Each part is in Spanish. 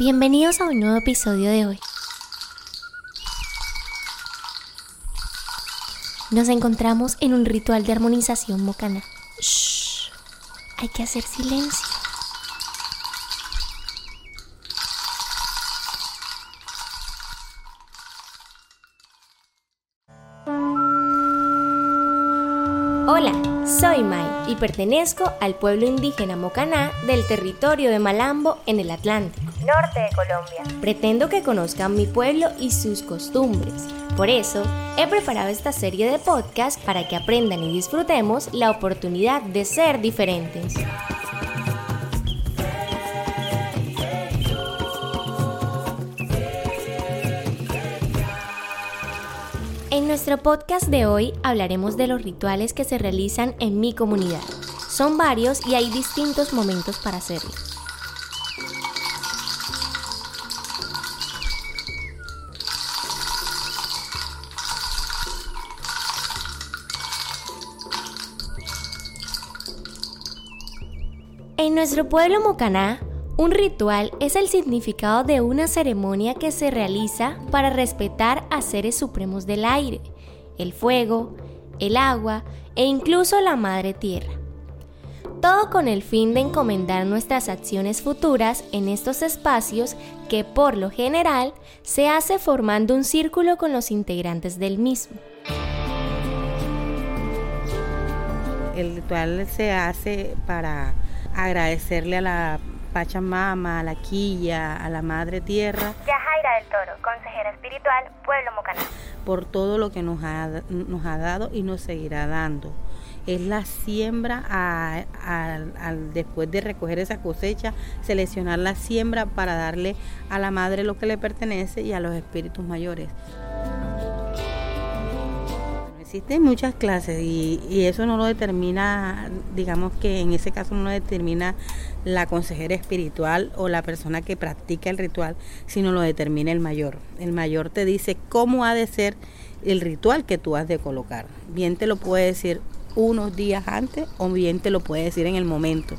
Bienvenidos a un nuevo episodio de hoy. Nos encontramos en un ritual de armonización mocana. Shh, hay que hacer silencio. Hola, soy Mai y pertenezco al pueblo indígena Mocaná del territorio de Malambo en el Atlántico, norte de Colombia. Pretendo que conozcan mi pueblo y sus costumbres. Por eso, he preparado esta serie de podcasts para que aprendan y disfrutemos la oportunidad de ser diferentes. En nuestro podcast de hoy hablaremos de los rituales que se realizan en mi comunidad. Son varios y hay distintos momentos para hacerlo. En nuestro pueblo Mocaná, un ritual es el significado de una ceremonia que se realiza para respetar a seres supremos del aire, el fuego, el agua e incluso la madre tierra. Todo con el fin de encomendar nuestras acciones futuras en estos espacios que por lo general se hace formando un círculo con los integrantes del mismo. El ritual se hace para agradecerle a la Pachamama, a la Quilla, a la Madre Tierra. Yajaira del Toro, consejera espiritual, Pueblo Mocaná. Por todo lo que nos ha, nos ha dado y nos seguirá dando. Es la siembra, a, después de recoger esa cosecha, seleccionar la siembra para darle a la madre lo que le pertenece y a los espíritus mayores. Existen muchas clases y, y, eso no lo determina, digamos que en ese caso no lo determina la consejera espiritual o la persona que practica el ritual, sino lo determina el mayor. El mayor te dice cómo ha de ser el ritual que tú has de colocar. Bien te lo puede decir unos días antes o bien te lo puede decir en el momento.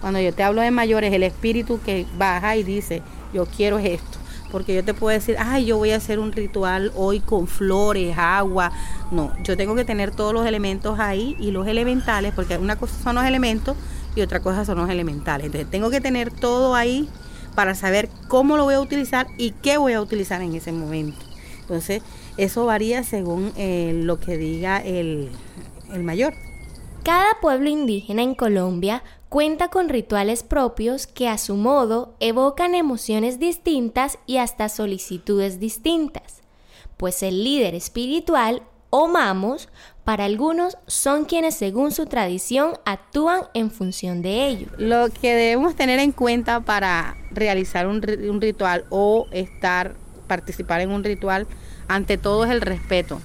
Cuando yo te hablo de mayores, el espíritu que baja y dice, yo quiero esto porque yo te puedo decir, ay, yo voy a hacer un ritual hoy con flores, agua. No, yo tengo que tener todos los elementos ahí y los elementales, porque una cosa son los elementos y otra cosa son los elementales. Entonces tengo que tener todo ahí para saber cómo lo voy a utilizar y qué voy a utilizar en ese momento. Entonces, eso varía según eh, lo que diga el, el mayor. Cada pueblo indígena en Colombia cuenta con rituales propios que a su modo evocan emociones distintas y hasta solicitudes distintas, pues el líder espiritual o mamos para algunos son quienes según su tradición actúan en función de ello. Lo que debemos tener en cuenta para realizar un, un ritual o estar, participar en un ritual, ante todo es el respeto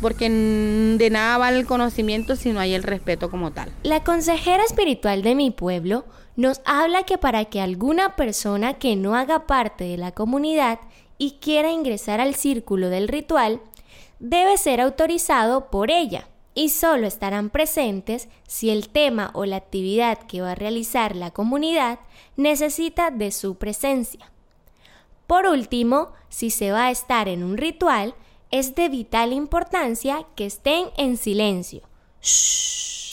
porque de nada vale el conocimiento si no hay el respeto como tal. La consejera espiritual de mi pueblo nos habla que para que alguna persona que no haga parte de la comunidad y quiera ingresar al círculo del ritual, debe ser autorizado por ella y solo estarán presentes si el tema o la actividad que va a realizar la comunidad necesita de su presencia. Por último, si se va a estar en un ritual, es de vital importancia que estén en silencio. Shh